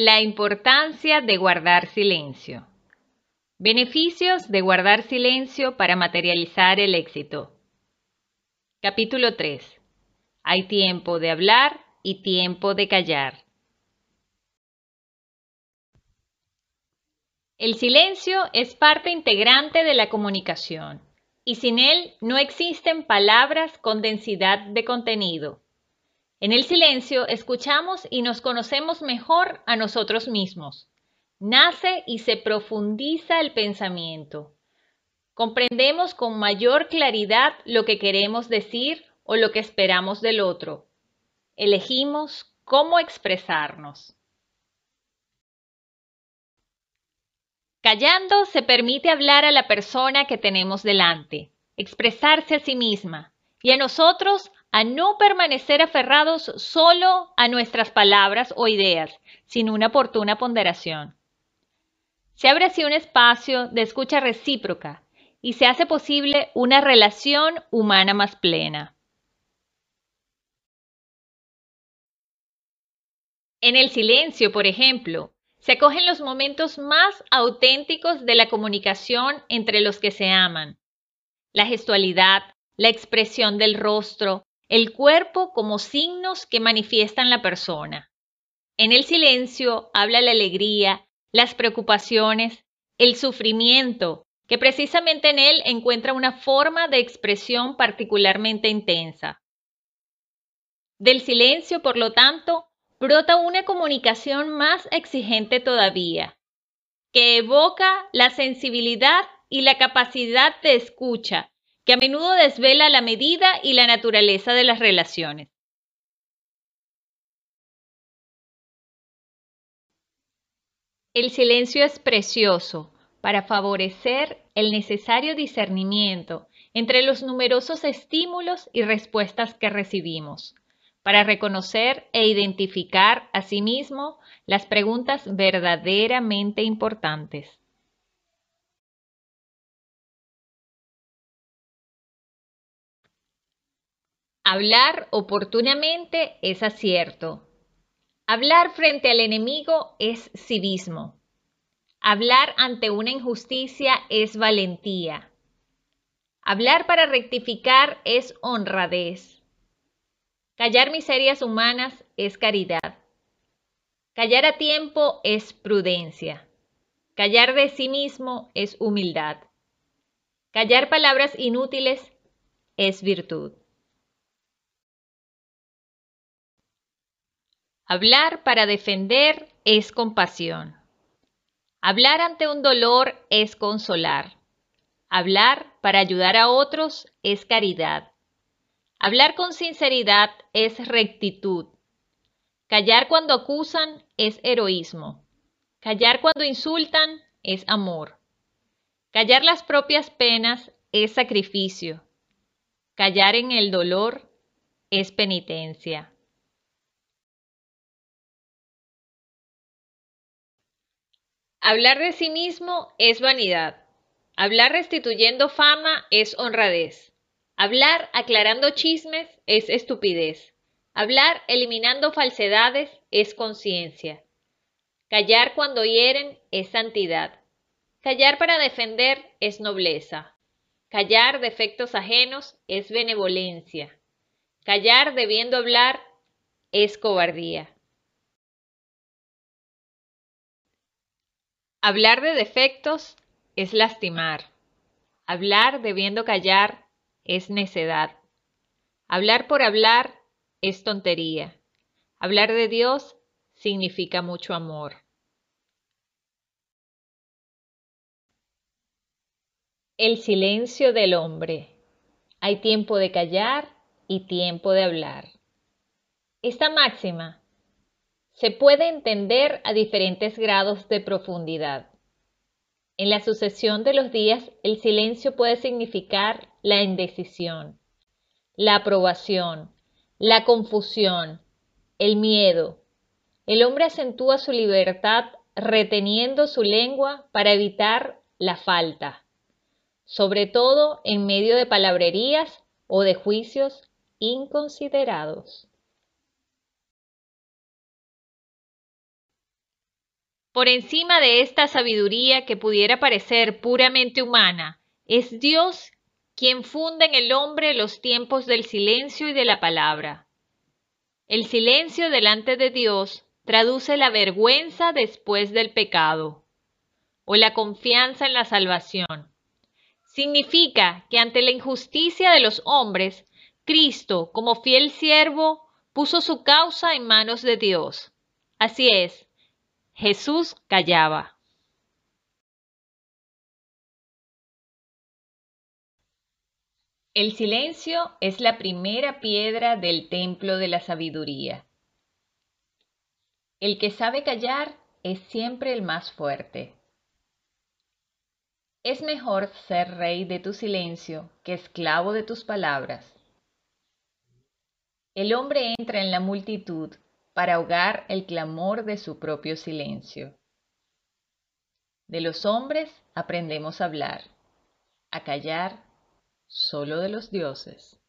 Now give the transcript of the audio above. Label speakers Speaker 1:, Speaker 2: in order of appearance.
Speaker 1: La importancia de guardar silencio. Beneficios de guardar silencio para materializar el éxito. Capítulo 3. Hay tiempo de hablar y tiempo de callar. El silencio es parte integrante de la comunicación y sin él no existen palabras con densidad de contenido. En el silencio escuchamos y nos conocemos mejor a nosotros mismos. Nace y se profundiza el pensamiento. Comprendemos con mayor claridad lo que queremos decir o lo que esperamos del otro. Elegimos cómo expresarnos. Callando se permite hablar a la persona que tenemos delante, expresarse a sí misma y a nosotros a no permanecer aferrados solo a nuestras palabras o ideas, sin una oportuna ponderación. Se abre así un espacio de escucha recíproca y se hace posible una relación humana más plena. En el silencio, por ejemplo, se acogen los momentos más auténticos de la comunicación entre los que se aman. La gestualidad, la expresión del rostro, el cuerpo como signos que manifiestan la persona. En el silencio habla la alegría, las preocupaciones, el sufrimiento, que precisamente en él encuentra una forma de expresión particularmente intensa. Del silencio, por lo tanto, brota una comunicación más exigente todavía, que evoca la sensibilidad y la capacidad de escucha que a menudo desvela la medida y la naturaleza de las relaciones. El silencio es precioso para favorecer el necesario discernimiento entre los numerosos estímulos y respuestas que recibimos, para reconocer e identificar asimismo las preguntas verdaderamente importantes. Hablar oportunamente es acierto. Hablar frente al enemigo es civismo. Hablar ante una injusticia es valentía. Hablar para rectificar es honradez. Callar miserias humanas es caridad. Callar a tiempo es prudencia. Callar de sí mismo es humildad. Callar palabras inútiles es virtud. Hablar para defender es compasión. Hablar ante un dolor es consolar. Hablar para ayudar a otros es caridad. Hablar con sinceridad es rectitud. Callar cuando acusan es heroísmo. Callar cuando insultan es amor. Callar las propias penas es sacrificio. Callar en el dolor es penitencia. Hablar de sí mismo es vanidad. Hablar restituyendo fama es honradez. Hablar aclarando chismes es estupidez. Hablar eliminando falsedades es conciencia. Callar cuando hieren es santidad. Callar para defender es nobleza. Callar defectos ajenos es benevolencia. Callar debiendo hablar es cobardía. Hablar de defectos es lastimar. Hablar debiendo callar es necedad. Hablar por hablar es tontería. Hablar de Dios significa mucho amor. El silencio del hombre. Hay tiempo de callar y tiempo de hablar. Esta máxima se puede entender a diferentes grados de profundidad. En la sucesión de los días, el silencio puede significar la indecisión, la aprobación, la confusión, el miedo. El hombre acentúa su libertad reteniendo su lengua para evitar la falta, sobre todo en medio de palabrerías o de juicios inconsiderados. Por encima de esta sabiduría que pudiera parecer puramente humana, es Dios quien funda en el hombre los tiempos del silencio y de la palabra. El silencio delante de Dios traduce la vergüenza después del pecado o la confianza en la salvación. Significa que ante la injusticia de los hombres, Cristo, como fiel siervo, puso su causa en manos de Dios. Así es, Jesús callaba. El silencio es la primera piedra del templo de la sabiduría. El que sabe callar es siempre el más fuerte. Es mejor ser rey de tu silencio que esclavo de tus palabras. El hombre entra en la multitud para ahogar el clamor de su propio silencio. De los hombres aprendemos a hablar, a callar solo de los dioses.